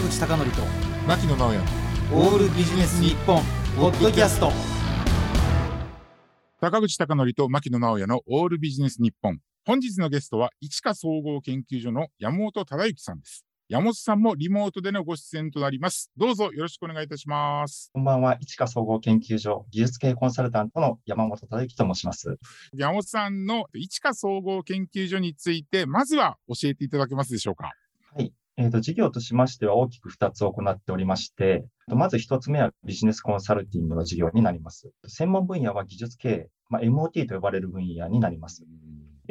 坂口孝則と牧野直哉。オールビジネス日本ポッドキャスト。坂口孝則と牧野直哉のオールビジネス日本。本日のゲストは市川総合研究所の山本忠之さんです。山本さんもリモートでのご出演となります。どうぞよろしくお願いいたします。こんばんは、市川総合研究所技術系コンサルタントの山本忠之と申します。山本さんの市川総合研究所についてまずは教えていただけますでしょうか。はい。えーと、事業としましては大きく2つ行っておりまして、まず1つ目はビジネスコンサルティングの事業になります。専門分野は技術経営、まあ、MOT と呼ばれる分野になります。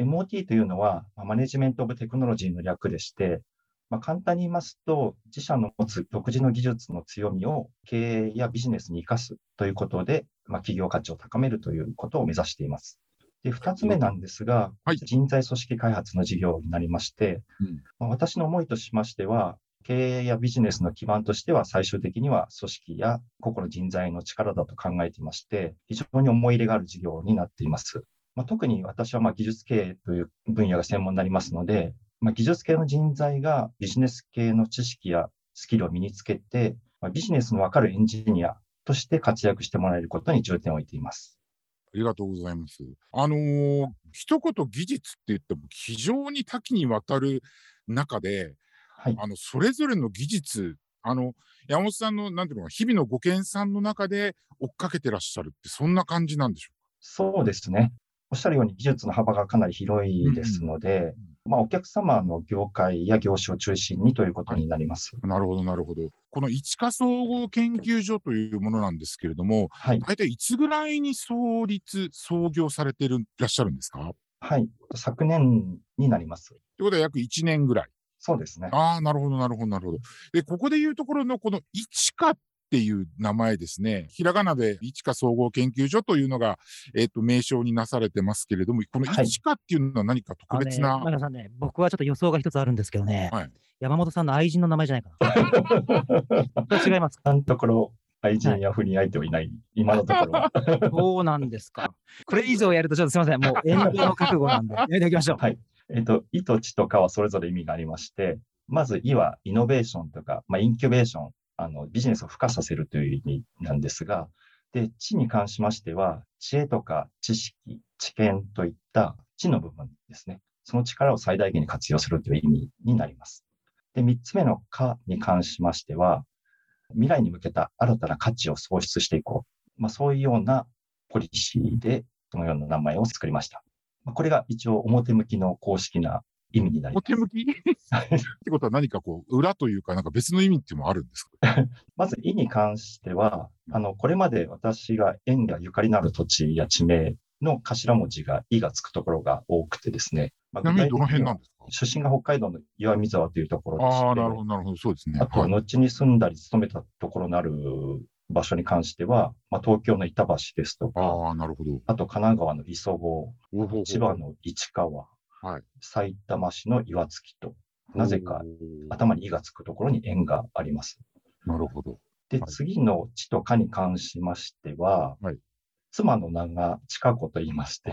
MOT というのは、マネジメント・オブ・テクノロジーの略でして、まあ、簡単に言いますと、自社の持つ独自の技術の強みを経営やビジネスに生かすということで、まあ、企業価値を高めるということを目指しています。で、二つ目なんですが、はい人材組織開発の事業になりまして、うんまあ、私の思いとしましては、経営やビジネスの基盤としては最終的には組織や個々の人材の力だと考えていまして、非常に思い入れがある事業になっています。まあ、特に私はまあ技術経営という分野が専門になりますので、まあ、技術系の人材がビジネス系の知識やスキルを身につけて、まあ、ビジネスのわかるエンジニアとして活躍してもらえることに重点を置いています。ありがとうございます。あのー一言技術って言っても非常に多岐にわたる中で、はい。あの、それぞれの技術、あの、山本さんの、なんていうの日々のご研鑽の中で追っかけてらっしゃるって、そんな感じなんでしょそうですね。おっしゃるように技術の幅がかなり広いですので、まあ、お客様の業界や業種を中心にということになります。なるほど、なるほど。この一華総合研究所というものなんですけれども、はい。大体いつぐらいに創立、創業されてるいらっしゃるんですか？はい。昨年になります。ということは約1年ぐらい。そうですね。ああ、なるほど、なるほど、なるほど。で、ここで言うところのこの一華っていう名前ですね。ひらがなで一華総合研究所というのが、えっ、と、名称になされてますけれども、このはい。一華っていうのは何か特別な、あのね、さんね僕はちょっと予想が一つあるんですけどね、はい。山本さんの愛人の名前じゃないかな。違いますか？今のところ、愛人や不倫相手はいない、今のところは。そうなんですか。これ以上やるとちょっとすいません。もう炎上の覚悟なんで。やめておきましょう。はい。えっと、いとちとかはそれぞれ意味がありまして、まず、いはイノベーションとか、まあ、インキュベーション、あの、ビジネスを付加させるという意味なんですが、で、知に関しましては、知恵とか知識、知見といった知の部分ですね。その力を最大限に活用するという意味になります。で、三つ目のかに関しましては、未来に向けた新たな価値を創出していこう。まあ、そういうようなポリシーで、そのような名前を作りました。これが一応表向きの公式な意味になります。表向き？ってことは何かこう、裏というか、なんか別の意味っていうのもあるんですか？まず、意に関しては、あの、これまで私が縁がゆかりのある土地や地名の頭文字が、意がつくところが多くてですね。まちなみにどの辺なんはですか？出身が北海道の岩見沢というところでああ、なるほど、なるほど、そうですね。あと、はい後に住んだり勤めたところのある場所に関しては、まあ、東京の板橋ですとか、ああ、なるほど。あと神奈川の磯子、千葉の市川、はい埼玉市の岩槻と、なぜか頭に「い」がつくところに縁があります。なるほど。で、はい次の地とかに関しましては、はい妻の名が千佳子と言いまして、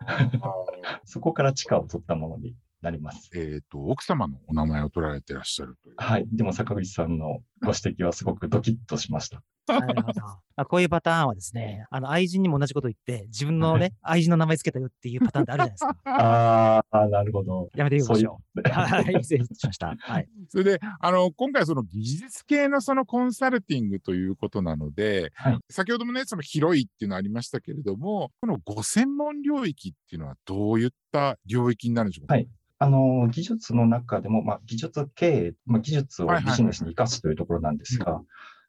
そこから地下を取ったものになります。えっ、と、奥様のお名前を取られてらっしゃるという。はい。でも坂口さんのご指摘はすごくドキッとしました。なるほど。あこういうパターンはですねあの愛人にも同じこと言って自分のね愛人の名前つけたよっていうパターンってあるじゃないですか。ああ、なるほど。やめておきましょそういう。はい失礼しました。はい。それで、あの、今回その技術系のそのコンサルティングということなので、はい。先ほどもね、その広いっていうのありましたけれども、このご専門領域っていうのはどういった領域になるんでしょうか、はい。あの、技術の中でも、まあ、技術経営、まあ、技術をはいはいはいビジネスに生かすというところなんですが、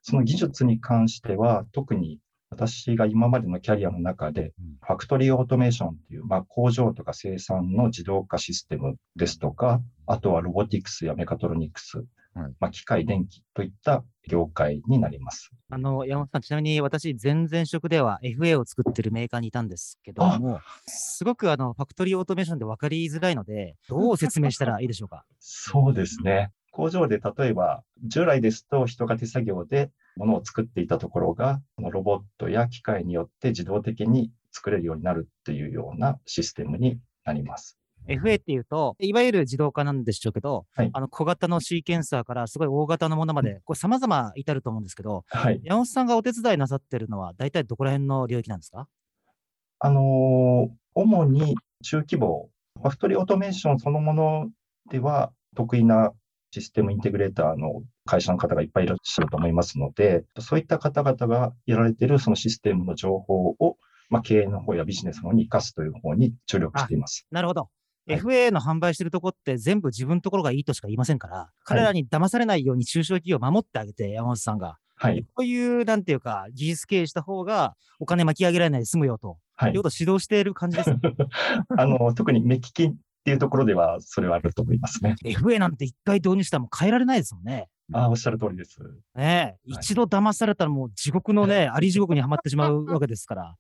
その技術に関しては、特に私が今までのキャリアの中でうん、ファクトリーオートメーションっていう、まあ、工場とか生産の自動化システムですとか、あとはロボティクスやメカトロニクス、はいまあ、機械電気といった業界になります。あの、山本さん、ちなみに私、前々職では FA を作ってるメーカーにいたんですけども、すごくあの、ファクトリーオートメーションで分かりづらいので、どう説明したらいいでしょうか？そうですね。工場で例えば、従来ですと人が手作業で物を作っていたところが、このロボットや機械によって自動的に作れるようになるっていうようなシステムになります。FA っていうと、いわゆる自動化なんでしょうけど、はいあの小型のシーケンサーからすごい大型のものまで、これ様々至ると思うんですけど、はい。山本さんがお手伝いなさってるのは、大体どこら辺の領域なんですか？あのー主に中規模、ファクトリーオートメーションそのものでは得意なシステムインテグレーターの会社の方がいっぱいいらっしゃると思いますので、そういった方々がやられているそのシステムの情報を、まあ、経営の方やビジネスの方に生かすという方に注力しています。なるほど。はい FA の販売してるとこって全部自分のところがいいとしか言いませんから、彼らに騙されないように中小企業を守ってあげて、山本さんが。はい。こういう、なんていうか、技術経営した方がお金巻き上げられないで済むよと、はいいうこ。とを指導している感じですね。あの、特に目利きっていうところでは、それはあると思いますね。FA なんて一回導入したらもう変えられないですもんね。ああ、おっしゃる通りです。ねえ、はい一度騙されたらもう地獄のね、あり地獄にはまってしまうわけですから。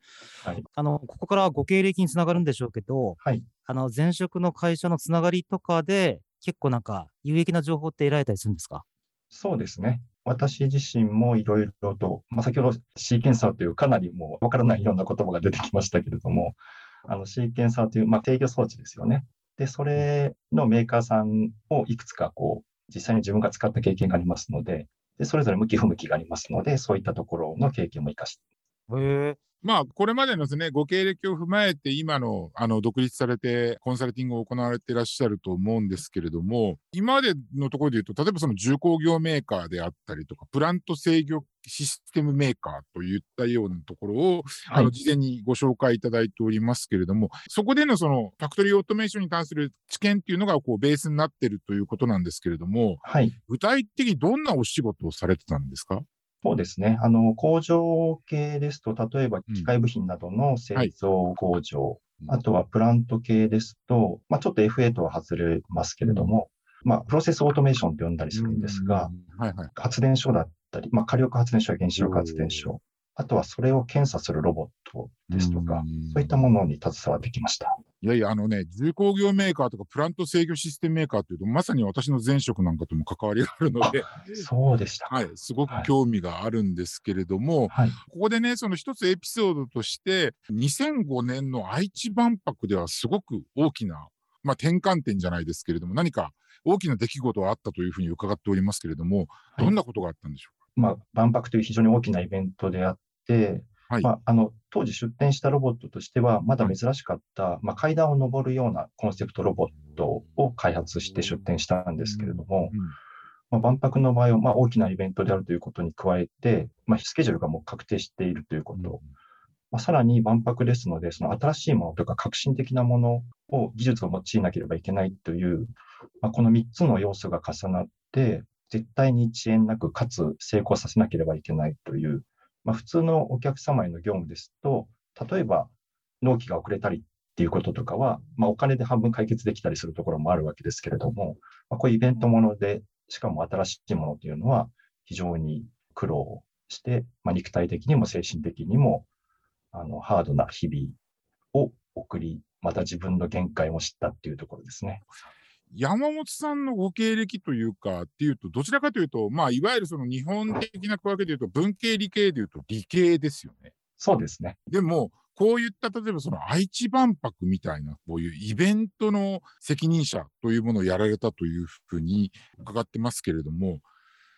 はい。あの、ここからはご経歴につながるんでしょうけど、はい。あの、前職の会社のつながりとかで、結構なんか有益な情報って得られたりするんですか？そうですね。私自身もいろいろと、まあ、先ほどシーケンサーというかなりもうわからないような言葉が出てきましたけれども、あのシーケンサーという、まあ、制御装置ですよね。で、それのメーカーさんをいくつかこう、実際に自分が使った経験がありますので、でそれぞれ向き不向きがありますので、そういったところの経験も生かして、へえ。まあ、これまでのですね、ご経歴を踏まえて、今の、あの、独立されて、コンサルティングを行われていらっしゃると思うんですけれども、今までのところで言うと、例えばその重工業メーカーであったりとか、プラント制御システムメーカーといったようなところを、あの、事前にご紹介いただいておりますけれども、そこでのその、ファクトリーオートメーションに関する知見っていうのが、こう、ベースになってるということなんですけれども、はい。具体的にどんなお仕事をされてたんですか？そうですね。あの、工場系ですと、例えばうん機械部品などの製造工場、うんあとはプラント系ですと、まあ、ちょっと FA とは外れますけれども、まあ、プロセスオートメーションと呼んだりするんですが、うん、はいはい。発電所だったり、まあ、火力発電所や原子力発電所、あとはそれを検査するロボットですとか、んそういったものに携わってきました。いやいや、あのね、重工業メーカーとかプラント制御システムメーカーというと、まさに私の前職なんかとも関わりがあるので、そうでした。はい、すごく興味があるんですけれども、はい。ここでね、その一つエピソードとして、2005年の愛知万博ではすごく大きな、まあ転換点じゃないですけれども、何か大きな出来事があったというふうに伺っておりますけれども、はいどんなことがあったんでしょまあ、万博という非常に大きなイベントであって、はい。まあ、あの当時出展したロボットとしては、まだ珍しかった、まあ、階段を上るようなコンセプトロボットを開発して出展したんですけれども、うん。まあ、万博の場合は、まあ、大きなイベントであるということに加えて、まあ、スケジュールがもう確定しているということ、まあ、さらに万博ですので、その新しいものとか革新的なものを技術を用いなければいけないという、まあ、この3つの要素が重なって、絶対に遅延なく、かつ成功させなければいけないという、まあ、普通のお客様への業務ですと、例えば納期が遅れたりっていうこととかは、まあ、お金で半分解決できたりするところもあるわけですけれども、まあ、こういうイベントもので、しかも新しいものというのは非常に苦労して、まあ、肉体的にも精神的にもあのハードな日々を送り、また自分の限界も知ったっていうところですね。山本さんのご経歴というか、っていうと、どちらかというと、まあ、いわゆるその日本的な区分けでいうと、文系理系でいうと理系ですよね。そうですね。でも、こういった、例えばその愛知万博みたいな、こういうイベントの責任者というものをやられたというふうに伺ってますけれども、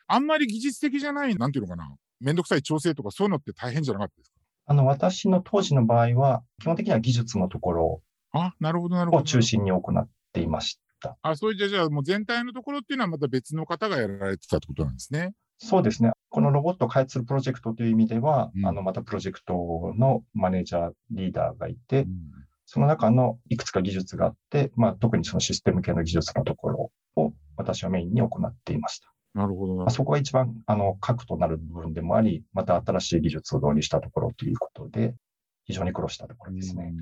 あんまり技術的じゃない、なんていうのかな、めんどくさい調整とかそういうのって大変じゃなかったですか？あの、私の当時の場合は、基本的には技術のところあ、なるほど、なるほど。を中心に行っていました。あ、そういった、じゃあもう全体のところっていうのはまた別の方がやられてたってことなんですね。そうですね。このロボットを開発するプロジェクトという意味では、うんあの、またプロジェクトのマネージャー、リーダーがいて、うんその中のいくつか技術があって、まあ、特にそのシステム系の技術のところを私はメインに行っていました。なるほどあ、そこが一番、あの、核となる部分でもあり、また新しい技術を導入したところということで、非常に苦労したところですね。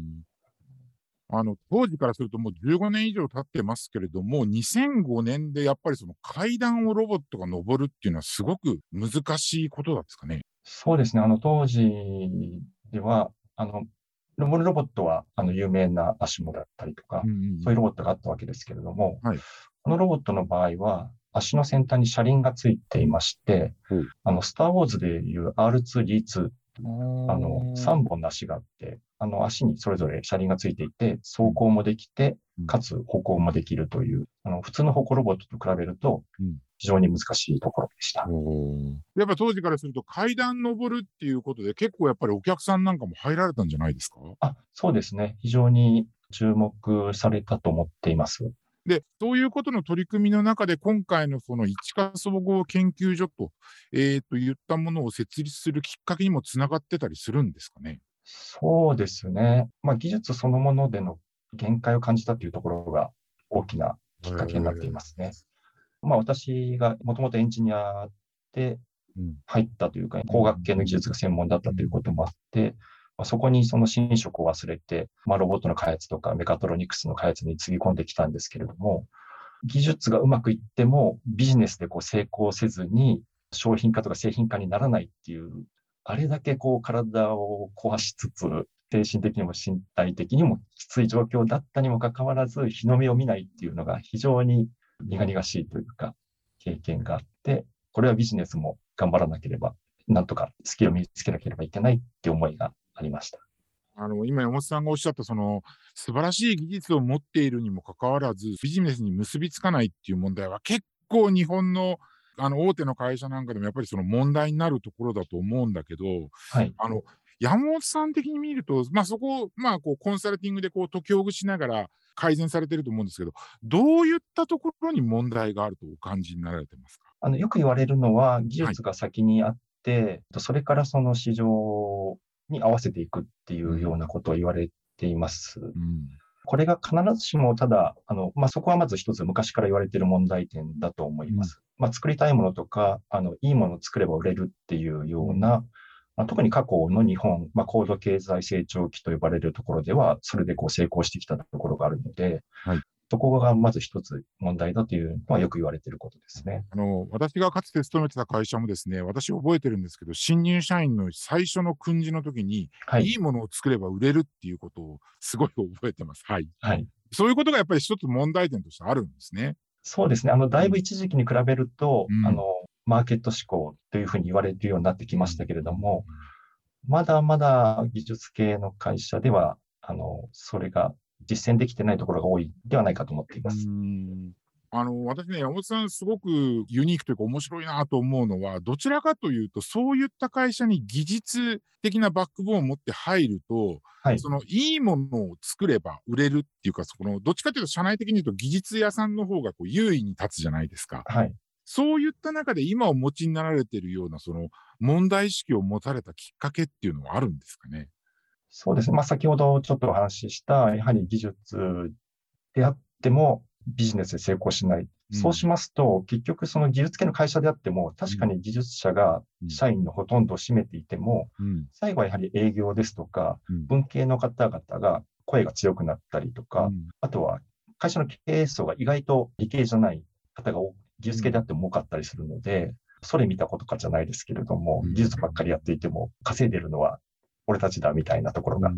あの、当時からするともう15年以上経ってますけれども、2005年でやっぱりその階段をロボットが登るっていうのはすごく難しいことなんですかね。そうですね。あの、当時では、あの、登るロボットは、あの、有名なアシモだったりとか、そういうロボットがあったわけですけれども、はいこのロボットの場合は、足の先端に車輪がついていまして、うんあの、スター・ウォーズでいう R2D2 っあの、3本の足があって、あの足にそれぞれ車輪がついていて、走行もできてうん、かつ歩行もできるという、あの普通の歩行ロボットと比べるとうん、非常に難しいところでした。やっぱ当時からすると階段登るっていうことで結構やっぱりお客さんなんかも入られたんじゃないですか？あ、そうですね。非常に注目されたと思っています。で、そういうことの取り組みの中で今回のその市川総合研究所と、えー、といったものを設立するきっかけにもつながってたりするんですかね？そうですね。まあ、技術そのものでの限界を感じたというところが大きなきっかけになっていますね。まあ、私がもともとエンジニアでうん入ったというか、工学系の技術が専門だったということもあって、まあ、そこにその寝食を忘れて、まあ、ロボットの開発とかメカトロニクスの開発につぎ込んできたんですけれども、技術がうまくいってもビジネスでこう成功せずに商品化とか製品化にならないっていう、あれだけこう体を壊しつつ、精神的にも身体的にもきつい状況だったにもかかわらず、日の目を見ないっていうのが非常に苦々しいというか、経験があって、これはビジネスも頑張らなければ、なんとかスキルを身につけなければいけないって思いがありました。あの、今山本さんがおっしゃったその素晴らしい技術を持っているにもかかわらずビジネスに結びつかないっていう問題は結構日本のあの大手の会社なんかでもやっぱりその問題になるところだと思うんだけど、はい。あの、山本さん的に見ると、まあそこを、まあこうコンサルティングでこう解きほぐしながら改善されてると思うんですけど、どういったところに問題があるとお感じになられてますか？あのよく言われるのは、技術が先にあって、それからその市場に合わせていくっていうようなことを言われています。うん。これが必ずしもただ、あの、まあ、そこはまず一つ昔から言われている問題点だと思います。まあ、作りたいものとか、あの、いいものを作れば売れるっていうような、まあ、特に過去の日本、まあ、高度経済成長期と呼ばれるところでは、それでこう成功してきたところがあるので、はいそこがまず一つ問題だというのはよく言われていることですね。あの、私がかつて勤めてた会社もですね、私覚えてるんですけど、新入社員の最初の訓示の時に、、はいい。いものを作れば売れるっていうことをすごい覚えてます。はい。はい。そういうことがやっぱり一つ問題点としてあるんですね。そうですね。あの、だいぶ一時期に比べると、うんあの、マーケット志向というふうに言われるようになってきましたけれども、まだまだ技術系の会社では、あの、それが実践できてないところが多いではないかと思っています。うんあの、私ね、山本さんすごくユニークというか面白いなと思うのは、どちらかというと、そういった会社に技術的なバックボーンを持って入ると、はいそのいいものを作れば売れるっていうか、そこの、どっちかというと社内的に言うと技術屋さんの方がこう優位に立つじゃないですか。はい。そういった中で今お持ちになられているような、その問題意識を持たれたきっかけっていうのはあるんですかね？そうですね。まあ、先ほどちょっとお話しした、やはり技術であってもビジネスで成功しない。そうしますと、結局その技術系の会社であっても、確かに技術者が社員のほとんどを占めていても、うん。最後はやはり営業ですとか、うん文系の方々が声が強くなったりとか、うんあとは会社の経営層が意外と理系じゃない方が多技術系であっても多かったりするので、それ見たことかじゃないですけれどもうん、技術ばっかりやっていても稼いでるのは俺たちだみたいなところがあっ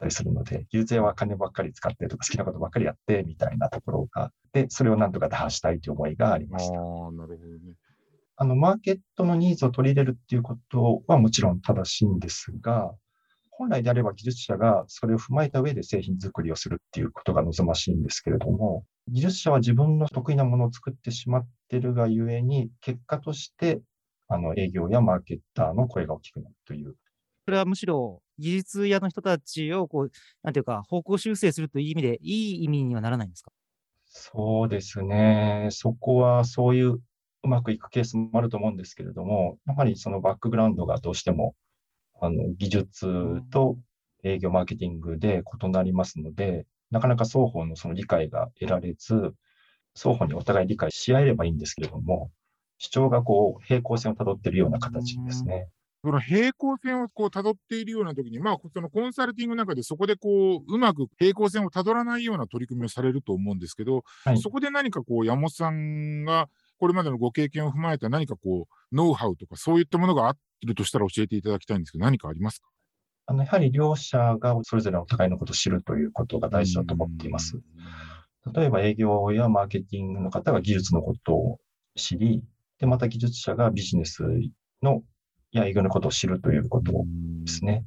たりするので、技術屋は金ばっかり使ってとか好きなことばっかりやってみたいなところがあって、それをなんとか打破したいという思いがありあました。あ、なるほどね。あの、マーケットのニーズを取り入れるっていうことはもちろん正しいんですが、本来であれば技術者がそれを踏まえた上で製品作りをするっていうことが望ましいんですけれども、技術者は自分の得意なものを作ってしまっているがゆえに、結果として、あの、営業やマーケッターの声が大きくなるという。それはむしろ技術屋の人たちをこう、なんていうか、方向修正するという意味で、いい意味にはならないんですか？そうですね。そこはそういううまくいくケースもあると思うんですけれども、やはりそのバックグラウンドがどうしても、あの、技術と営業マーケティングで異なりますので、なかなか双方のその理解が得られず、双方にお互い理解し合えればいいんですけれども、主張がこう平行線をたどっているような形ですね。その平行線をこう辿っているような時に、まあ、そのコンサルティングの中でそこでこう、うまく平行線を辿らないような取り組みをされると思うんですけど、はいそこで何かこう、山本さんがこれまでのご経験を踏まえた何かこう、ノウハウとかそういったものがあるとしたら教えていただきたいんですけど、何かありますか？あの、やはり両者がそれぞれお互いのことを知るということが大事だと思っています。。例えば営業やマーケティングの方が技術のことを知り、で、また技術者がビジネスのや営業のことを知るということですね。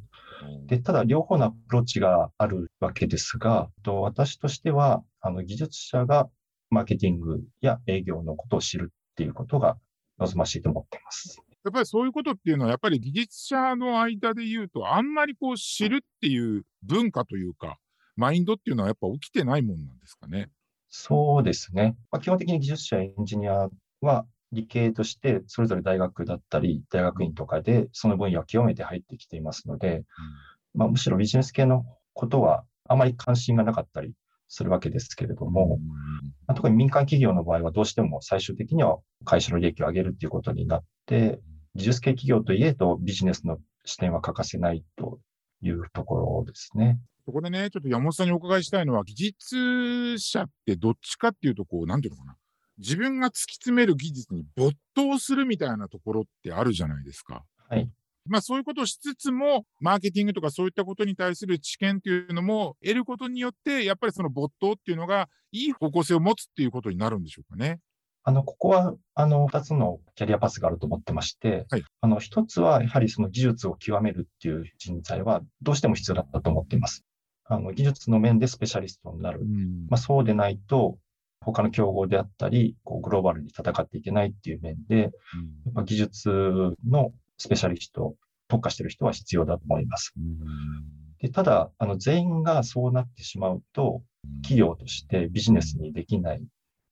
で、ただ両方のアプローチがあるわけですが、と私としては、あの、技術者がマーケティングや営業のことを知るっていうことが望ましいと思っています。やっぱりそういうことっていうのは、やっぱり技術者の間で言うと、あんまりこう知るっていう文化というか、マインドっていうのはやっぱ起きてないもんなんですかね。そうですね。まあ、基本的に技術者、エンジニアは理系としてそれぞれ大学だったり、大学院とかでその分野を極めて入ってきていますので、うん、まあ、むしろビジネス系のことはあまり関心がなかったりするわけですけれども、まあ、特に民間企業の場合はどうしても最終的には会社の利益を上げるっていうことになって、技術系企業といえどビジネスの視点は欠かせないというところですね。そこでね、ちょっと山本さんにお伺いしたいのは、技術者ってどっちかっていうと、こう、なんていうのかな。自分が突き詰める技術に没頭するみたいなところってあるじゃないですか。はい。まあそういうことをしつつも、マーケティングとかそういったことに対する知見っていうのも得ることによって、やっぱりその没頭っていうのがいい方向性を持つっていうことになるんでしょうかね。あの、ここは、あの、二つのキャリアパスがあると思ってまして、はい、あの、一つは、やはりその技術を極めるっていう人材は、どうしても必要だったと思っています。あの、技術の面でスペシャリストになる。うん、まあ、そうでないと、他の競合であったり、こうグローバルに戦っていけないっていう面で、うん、やっぱ技術のスペシャリスト、特化している人は必要だと思います。うん、でただ、あの全員がそうなってしまうと、企業としてビジネスにできない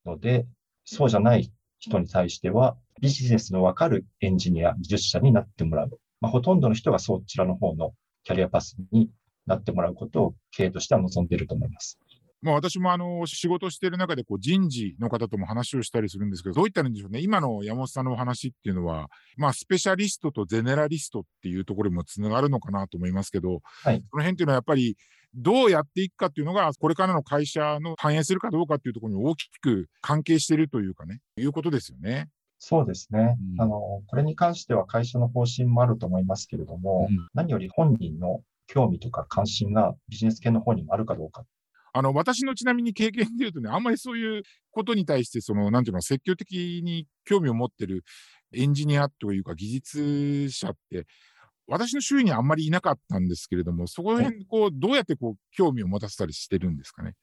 ので、そうじゃない人に対しては、ビジネスのわかるエンジニア、技術者になってもらう。まあ、ほとんどの人がそちらの方のキャリアパスになってもらうことを経営としては望んでいると思います。まあ、私もあの仕事している中でこう人事の方とも話をしたりするんですけど、どういったらいいんでしょうね、今の山本さんのお話っていうのは、まあ、スペシャリストとゼネラリストっていうところにもつながるのかなと思いますけど、はい、その辺っていうのはやっぱり、どうやっていくかっていうのが、これからの会社の反映するかどうかっていうところに大きく関係しているというかね、いうことですよね。そうですね、うん、あの。これに関しては会社の方針もあると思いますけれども、うん、何より本人の興味とか関心がビジネス系の方にもあるかどうかあの、私のちなみに経験で言うとね、あんまりそういうことに対して、その、なんていうの、積極的に興味を持ってるエンジニアというか技術者って、私の周囲にあんまりいなかったんですけれども、そこら辺、こう、どうやってこう、興味を持たせたりしてるんですかね？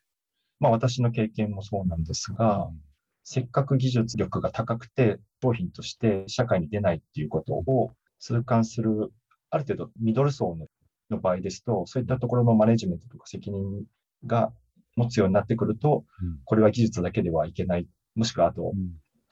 まあ、私の経験もそうなんですが、うん、せっかく技術力が高くて、商品として社会に出ないっていうことを痛感する、ある程度ミドル層のの場合ですと、そういったところのマネジメントとか責任が持つようになってくると、これは技術だけではいけない。もしくはあと、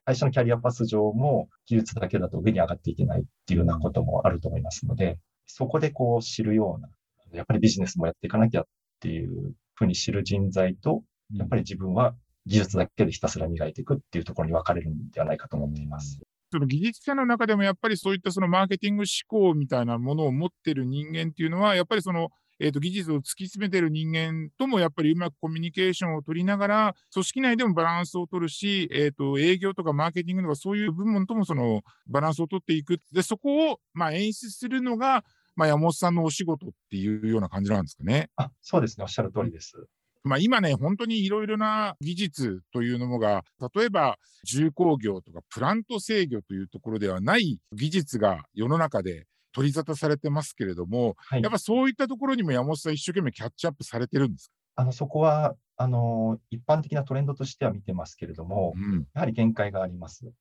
会社のキャリアパス上も技術だけだと上に上がっていけないっていうようなこともあると思いますので、そこでこう知るような、やっぱりビジネスもやっていかなきゃっていうふうに知る人材と、やっぱり自分は技術だけでひたすら磨いていくっていうところに分かれるんではないかと思っています。その技術者の中でもやっぱりそういったそのマーケティング思考みたいなものを持ってる人間っていうのは、やっぱりそのえーと、技術を突き詰めてる人間ともやっぱりうまくコミュニケーションを取りながら、組織内でもバランスを取るし、えーと、営業とかマーケティングとかそういう部門ともそのバランスを取っていく。で、そこをまあ演出するのが、まあ、山本さんのお仕事っていうような感じなんですかね。あそうですね、おっしゃる通りです。まあ、今ね、本当にいろいろな技術というのが、例えば重工業とかプラント制御というところではない技術が世の中で取り沙汰されてますけれども、はい、やっぱそういったところにも山本さん、一生懸命キャッチアップされてるんですか？あのそこはあの一般的なトレンドとしては見てますけれども、うん、やはり限界があります。で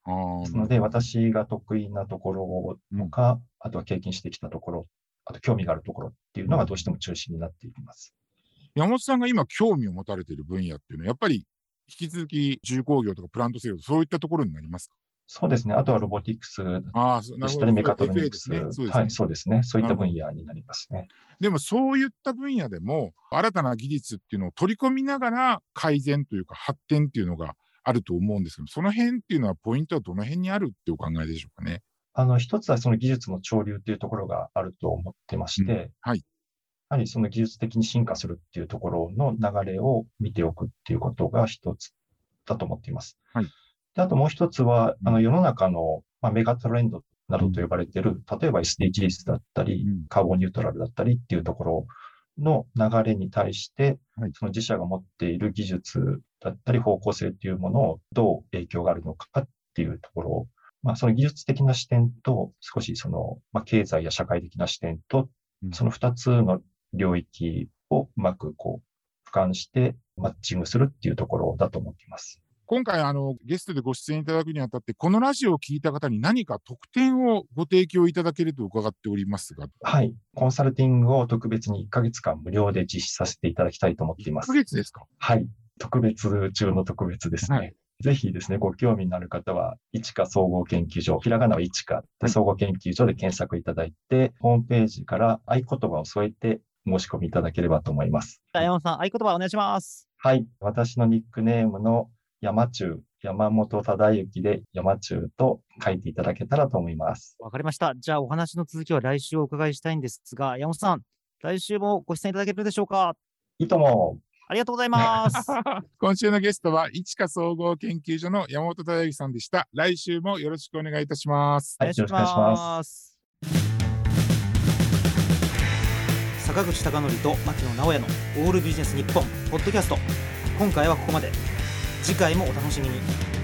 すので、私が得意なところとか、うん、あとは経験してきたところ、あと興味があるところっていうのがどうしても中心になっていきます。山本さんが今興味を持たれている分野っていうのは、やっぱり引き続き重工業とかプラント制御、そういったところになりますか？そうですね。あとはロボティクスでしたり、メカトロニクス、ねね、はい、そうですね。そういった分野になりますね。でも、そういった分野でも、新たな技術っていうのを取り込みながら、改善というか、発展っていうのがあると思うんですけど、その辺っていうのは、ポイントはどの辺にあるってお考えでしょうかね？あの、一つはその技術の潮流っていうところがあると思ってまして、うん、はい。やはりその技術的に進化するっていうところの流れを見ておくっていうことが一つだと思っています。はい。であともう一つは、あの世の中の、まあ、メガトレンドなどと呼ばれている、例えば SDGs だったり、カーボンニュートラルだったりっていうところの流れに対して、その自社が持っている技術だったり方向性っていうものをどう影響があるのかっていうところを、まあ、その技術的な視点と少しその、まあ、経済や社会的な視点とその2つの領域をうまくこう、俯瞰してマッチングするっていうところだと思っています。今回、あの、ゲストでご出演いただくにあたって、このラジオを聞いた方に何か特典をご提供いただけると伺っておりますが。はい。コンサルティングを特別に1ヶ月間無料で実施させていただきたいと思っています。1ヶ月ですか？はい。特別中の特別ですね。はいぜひですね、ご興味のある方は、いちか総合研究所、ひらがなはいちかで総合研究所で検索いただいて、ホームページから合言葉を添えて申し込みいただければと思います。山本さん、合言葉お願いします。はい。私のニックネームの山中、山本忠之で山中と書いていただけたらと思います。わかりました。じゃあ、お話の続きは来週お伺いしたいんですが、山本さん、来週もご出演いただけるでしょうか？いいとも。ありがとうございます。今週のゲストは、いちか総合研究所の山本忠之さんでした。来週もよろしくお願いいたします。はい、よろしくお願いします。坂口孝則と牧野直哉のオールビジネス日本ポッドキャスト。今回はここまで。次回もお楽しみに。